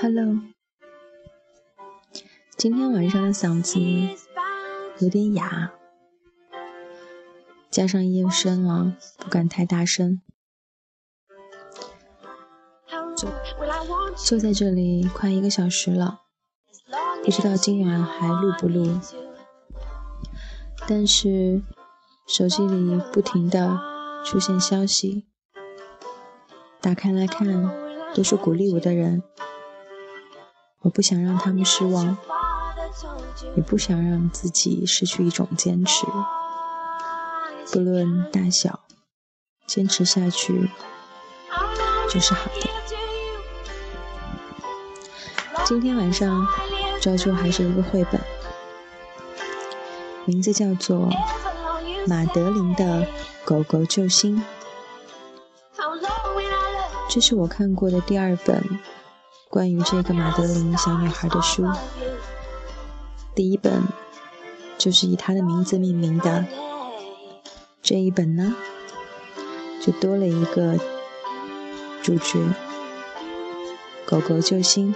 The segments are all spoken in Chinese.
hello. 今天晚上的嗓子有点哑加上夜深了不敢太大声。坐在这里快一个小时了不知道今晚还录不录。但是手机里不停的出现消息，打开来看都是鼓励我的人，我不想让他们失望，也不想让自己失去一种坚持，不论大小，坚持下去就是好的。今天晚上照旧还是一个绘本，名字叫做《马德琳的狗狗救星》。这是我看过的第二本关于这个马德琳小女孩的书。第一本就是以她的名字命名的，这一本呢，就多了一个主角——狗狗救星。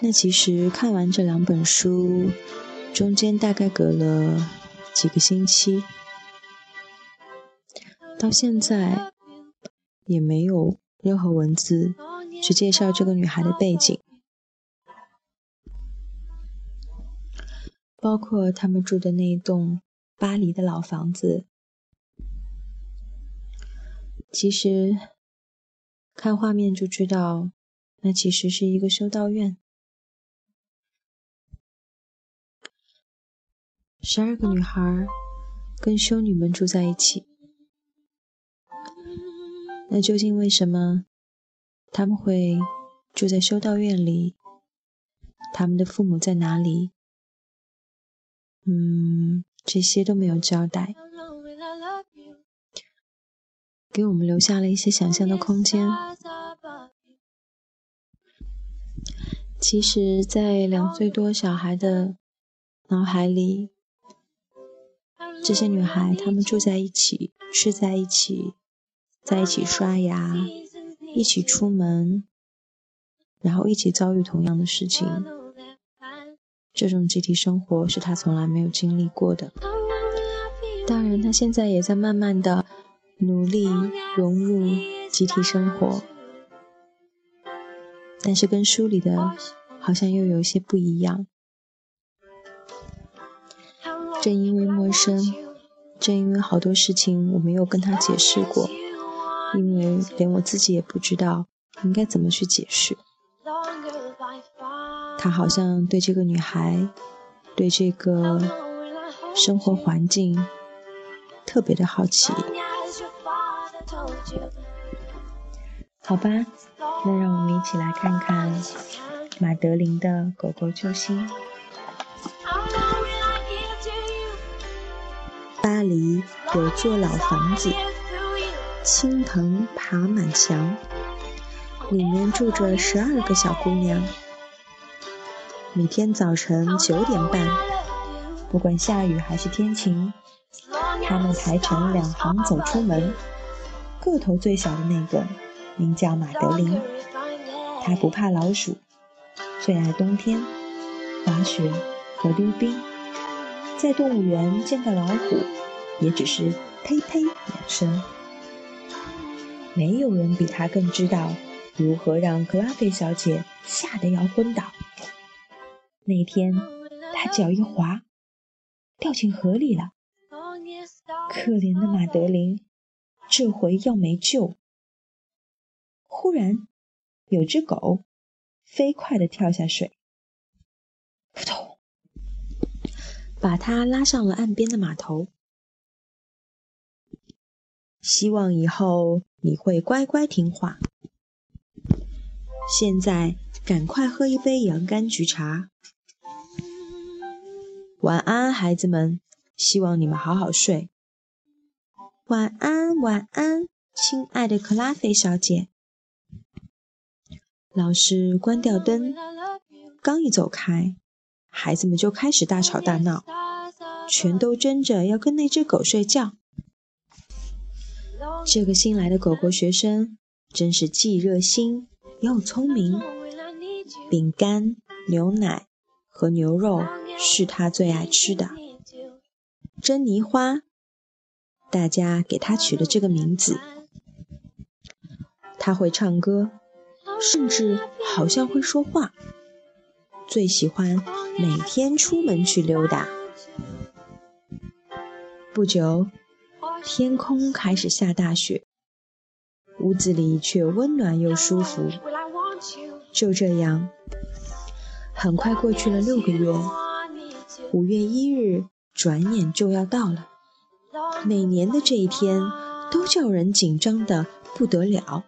那其实看完这两本书，中间大概隔了几个星期，到现在也没有任何文字去介绍这个女孩的背景。包括他们住的那一栋巴黎的老房子。其实看画面就知道，那其实是一个修道院。十二个女孩跟修女们住在一起。那究竟为什么他们会住在修道院里？他们的父母在哪里？嗯，这些都没有交代，给我们留下了一些想象的空间。其实，在两岁多小孩的脑海里，这些女孩她们住在一起，睡在一起，在一起刷牙，一起出门，然后一起遭遇同样的事情。这种集体生活是她从来没有经历过的。当然，她现在也在慢慢的努力融入集体生活，但是跟书里的好像又有一些不一样。正因为陌生，正因为好多事情我没有跟他解释过，因为连我自己也不知道应该怎么去解释。他好像对这个女孩，对这个生活环境特别的好奇。好吧，那让我们一起来看看马德琳的狗狗救星。巴黎有座老房子，青藤爬满墙，里面住着十二个小姑娘。每天早晨九点半，不管下雨还是天晴，她们排成两行走出门。个头最小的那个名叫马德琳，她不怕老鼠，最爱冬天，滑雪和溜冰。在动物园见到老虎，也只是呸呸两声。没有人比他更知道如何让克拉菲小姐吓得要昏倒。那天，他脚一滑，掉进河里了。可怜的马德琳，这回要没救。忽然，有只狗飞快地跳下水，扑通，把他拉上了岸边的码头。希望以后你会乖乖听话。现在赶快喝一杯洋甘菊茶。晚安，孩子们，希望你们好好睡。晚安，晚安，亲爱的克拉菲小姐。老师关掉灯，刚一走开，孩子们就开始大吵大闹，全都争着要跟那只狗睡觉。这个新来的狗狗学生真是既热心又聪明。饼干、牛奶和牛肉是他最爱吃的。珍妮花，大家给它取了这个名字。它会唱歌，甚至好像会说话。最喜欢每天出门去溜达。不久，天空开始下大雪，屋子里却温暖又舒服。就这样，很快过去了六个月。五月一日转眼就要到了，每年的这一天都叫人紧张的不得了。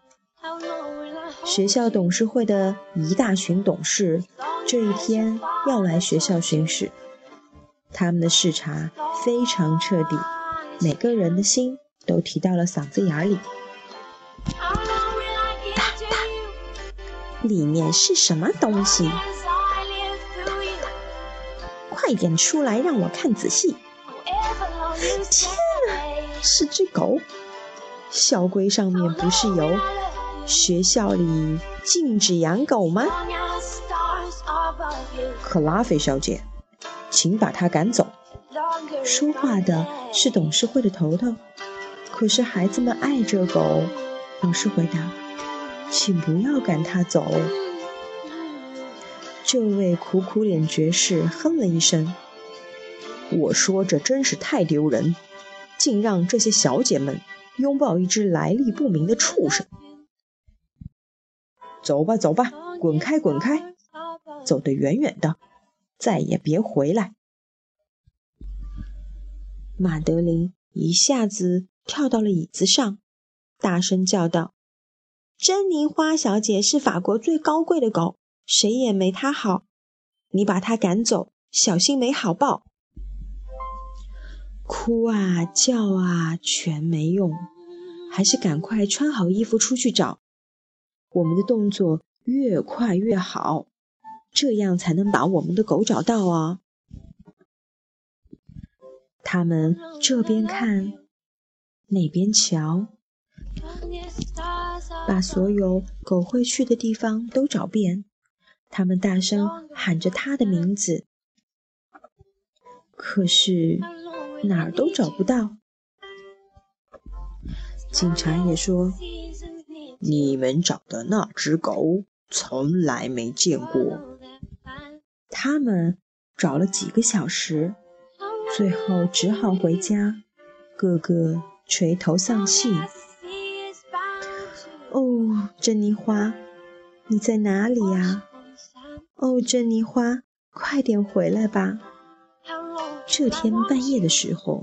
学校董事会的一大群董事这一天要来学校巡视，他们的视察非常彻底，每个人的心都提到了嗓子眼里。里面是什么东西？快点出来，让我看仔细！天啊，是只狗！校规上面不是有学校里禁止养狗吗？克拉菲小姐，请把他赶走。说话的是董事会的头头，可是孩子们爱这狗。老师回答。请不要赶他走。这位苦苦脸爵士哼了一声：“我说这真是太丢人，竟让这些小姐们拥抱一只来历不明的畜生。”走吧，走吧，滚开，滚开，走得远远的，再也别回来。马德琳一下子跳到了椅子上，大声叫道。珍妮花小姐是法国最高贵的狗，谁也没它好。你把它赶走，小心没好报。哭啊叫啊全没用，还是赶快穿好衣服出去找。我们的动作越快越好，这样才能把我们的狗找到啊。他们这边看，那边瞧。把所有狗会去的地方都找遍，他们大声喊着他的名字，可是哪儿都找不到。警察也说：“你们找的那只狗从来没见过。”他们找了几个小时，最后只好回家，个个垂头丧气。哦，珍妮花，你在哪里呀？哦，珍妮花，快点回来吧！这天半夜的时候，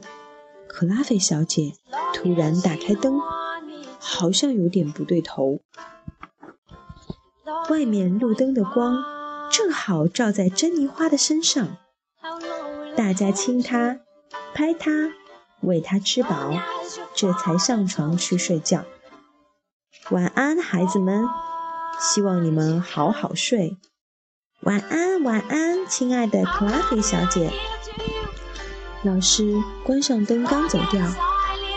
克拉菲小姐突然打开灯，好像有点不对头。外面路灯的光正好照在珍妮花的身上，大家亲她、拍她、喂她吃饱，这才上床去睡觉。晚安，孩子们，希望你们好好睡。晚安，晚安，亲爱的克拉菲小姐。老师关上灯，刚走掉，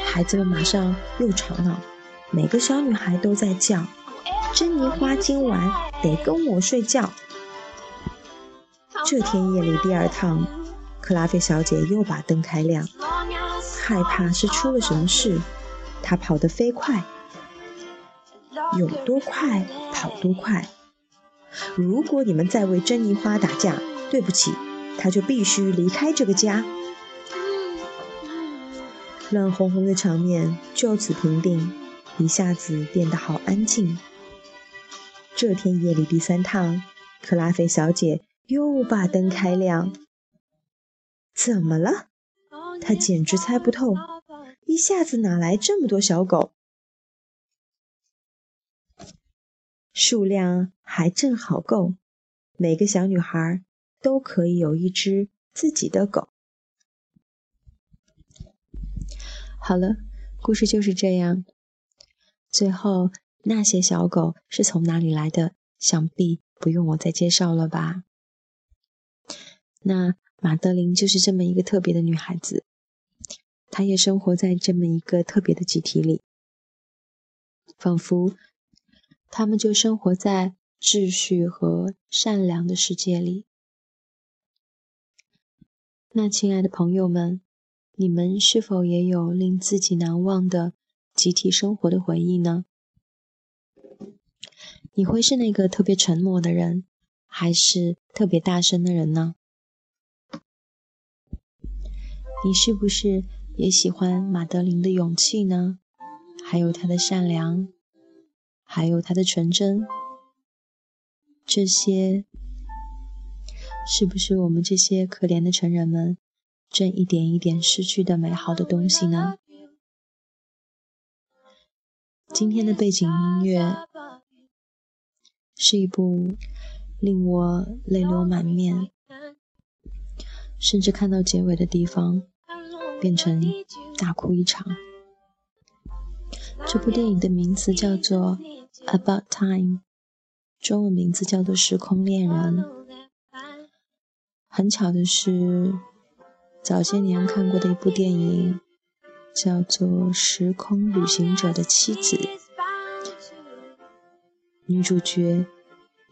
孩子们马上又吵闹，每个小女孩都在叫：“珍妮花今晚得跟我睡觉。”这天夜里第二趟，克拉菲小姐又把灯开亮，害怕是出了什么事，她跑得飞快。有多快跑多快。如果你们再为珍妮花打架，对不起，她就必须离开这个家。乱哄哄的场面就此平定，一下子变得好安静。这天夜里第三趟，克拉菲小姐又把灯开亮。怎么了？他简直猜不透，一下子哪来这么多小狗？数量还正好够，每个小女孩都可以有一只自己的狗。好了，故事就是这样。最后，那些小狗是从哪里来的？想必不用我再介绍了吧？那马德琳就是这么一个特别的女孩子，她也生活在这么一个特别的集体里，仿佛。他们就生活在秩序和善良的世界里。那，亲爱的朋友们，你们是否也有令自己难忘的集体生活的回忆呢？你会是那个特别沉默的人，还是特别大声的人呢？你是不是也喜欢马德琳的勇气呢？还有她的善良？还有她的纯真，这些是不是我们这些可怜的成人们正一点一点失去的美好的东西呢？今天的背景音乐是一部令我泪流满面，甚至看到结尾的地方变成大哭一场。这部电影的名字叫做《About Time》，中文名字叫做《时空恋人》。很巧的是，早些年看过的一部电影叫做《时空旅行者的妻子》，女主角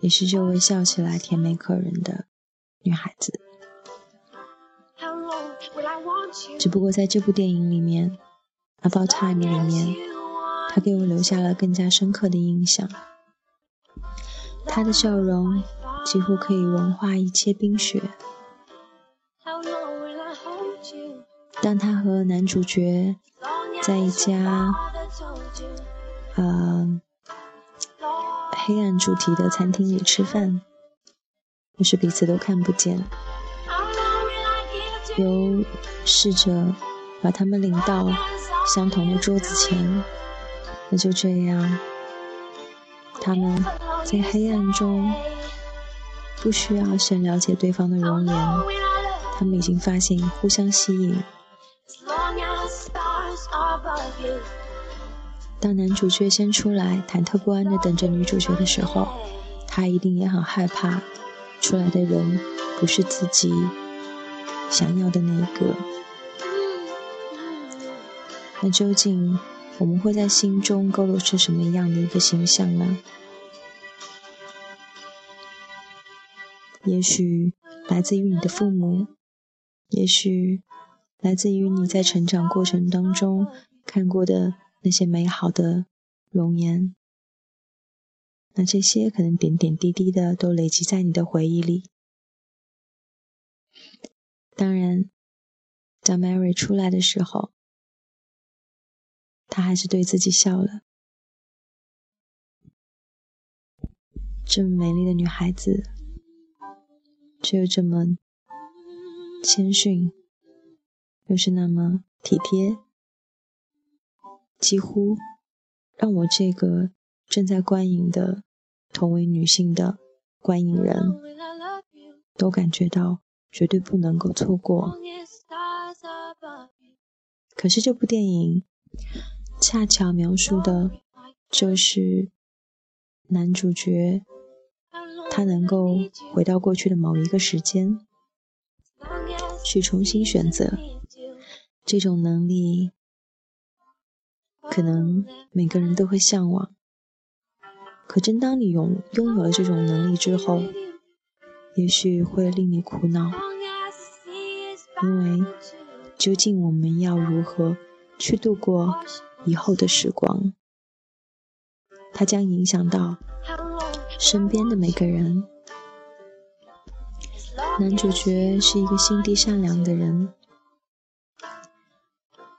也是这位笑起来甜美可人的女孩子。只不过在这部电影里面，《About Time》里面。他给我留下了更加深刻的印象。他的笑容几乎可以融化一切冰雪。当他和男主角在一家呃黑暗主题的餐厅里吃饭，可是彼此都看不见，由侍者把他们领到相同的桌子前。那就这样，他们在黑暗中不需要先了解对方的容颜，他们已经发现互相吸引。当男主角先出来，忐忑不安地等着女主角的时候，他一定也很害怕，出来的人不是自己想要的那一个。那究竟？我们会在心中勾勒出什么样的一个形象呢？也许来自于你的父母，也许来自于你在成长过程当中看过的那些美好的容颜。那这些可能点点滴滴的都累积在你的回忆里。当然，当 Mary 出来的时候。他还是对自己笑了。这么美丽的女孩子，却又这么谦逊，又是那么体贴，几乎让我这个正在观影的同为女性的观影人都感觉到绝对不能够错过。可是这部电影。恰巧描述的，就是男主角，他能够回到过去的某一个时间，去重新选择。这种能力，可能每个人都会向往。可真当你拥拥有了这种能力之后，也许会令你苦恼，因为究竟我们要如何去度过？以后的时光，它将影响到身边的每个人。男主角是一个心地善良的人，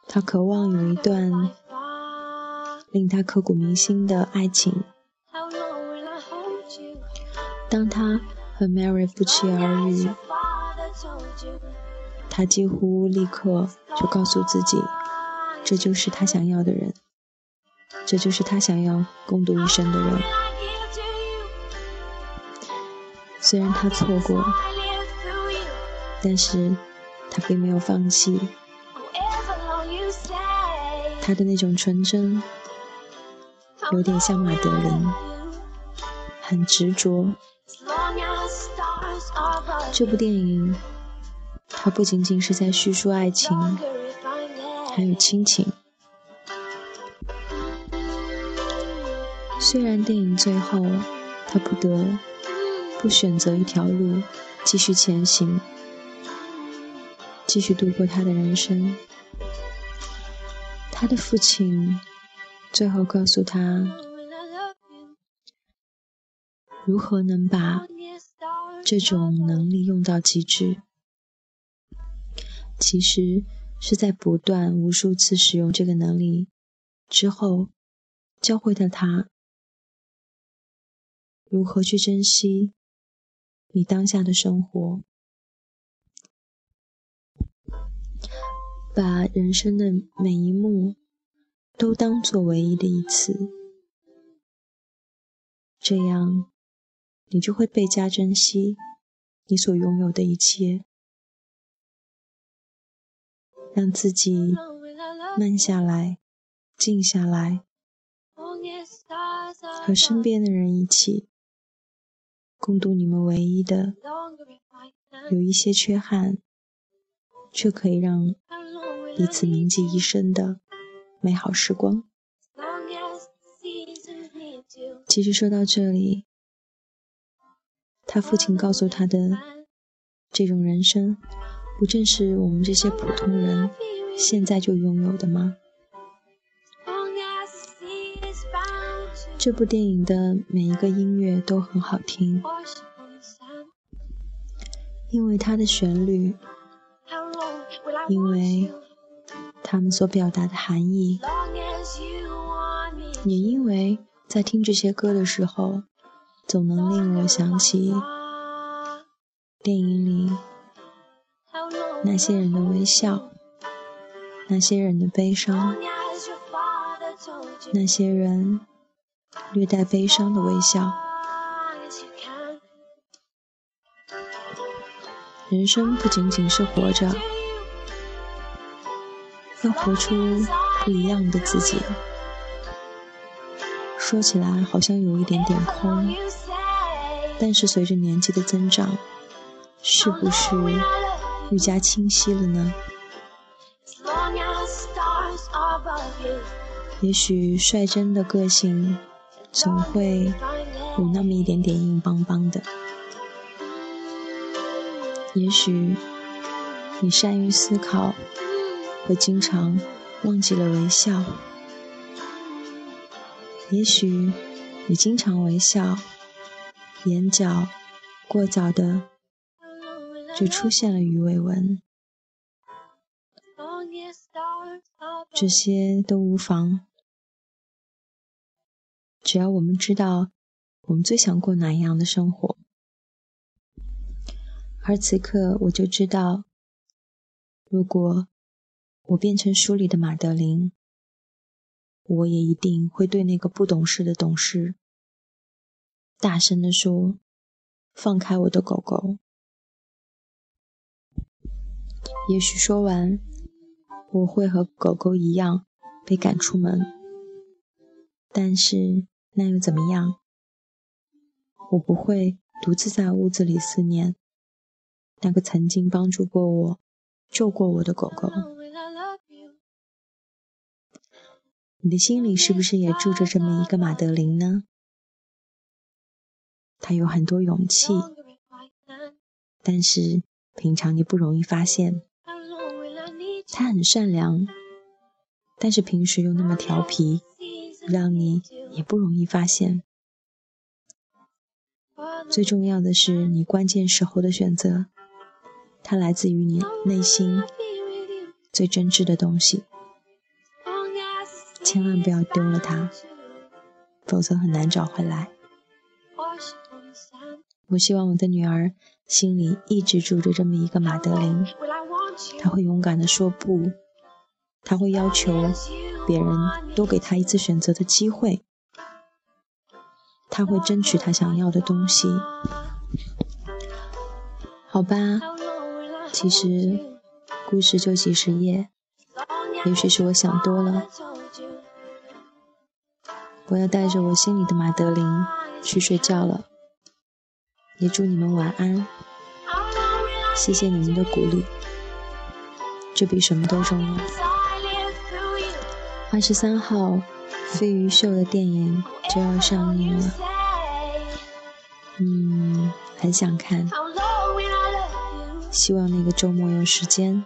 他渴望有一段令他刻骨铭心的爱情。当他和 Mary 不期而遇，他几乎立刻就告诉自己。这就是他想要的人，这就是他想要共度一生的人。虽然他错过，但是他并没有放弃。他的那种纯真，有点像马德琳，很执着。这部电影，它不仅仅是在叙述爱情，还有亲情。虽然电影最后，他不得不选择一条路继续前行，继续度过他的人生。他的父亲最后告诉他，如何能把这种能力用到极致，其实是在不断无数次使用这个能力之后，教会了他如何去珍惜你当下的生活。把人生的每一幕都当做唯一的一次，这样你就会倍加珍惜你所拥有的一切，让自己慢下来、静下来，和身边的人一起共度你们唯一的有一些缺憾，却可以让。彼此铭记一生的美好时光。其实说到这里，他父亲告诉他的这种人生，不正是我们这些普通人现在就拥有的吗？这部电影的每一个音乐都很好听，因为它的旋律，因为。他们所表达的含义，也因为在听这些歌的时候，总能令我想起电影里那些人的微笑，那些人的悲伤，那些人略带悲伤的微笑。人生不仅仅是活着。要活出不一样的自己。说起来好像有一点点空，但是随着年纪的增长，是不是愈加清晰了呢？也许率真的个性总会有那么一点点硬邦邦的。也许你善于思考。会经常忘记了微笑，也许你经常微笑，眼角过早的就出现了鱼尾纹，这些都无妨，只要我们知道我们最想过哪一样的生活，而此刻我就知道，如果。我变成书里的马德琳，我也一定会对那个不懂事的董事大声地说：“放开我的狗狗。”也许说完，我会和狗狗一样被赶出门，但是那又怎么样？我不会独自在屋子里思念那个曾经帮助过我、救过我的狗狗。你的心里是不是也住着这么一个马德琳呢？她有很多勇气，但是平常你不容易发现。她很善良，但是平时又那么调皮，让你也不容易发现。最重要的是，你关键时候的选择，它来自于你内心最真挚的东西。千万不要丢了它，否则很难找回来。我希望我的女儿心里一直住着这么一个马德琳，她会勇敢地说不，她会要求别人多给她一次选择的机会，她会争取她想要的东西，好吧，其实故事就几十页，也许是我想多了。我要带着我心里的马德琳去睡觉了，也祝你们晚安。谢谢你们的鼓励，这比什么都重要。二十三号，飞鱼秀的电影就要上映了，嗯，很想看。希望那个周末有时间，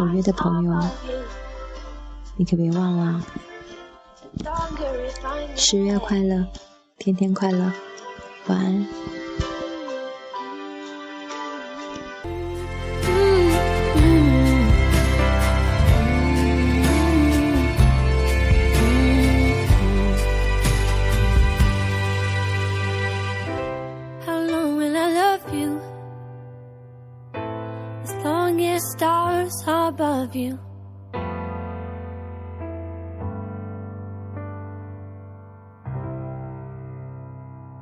我约的朋友，你可别忘了。十月快乐，天天快乐，晚安。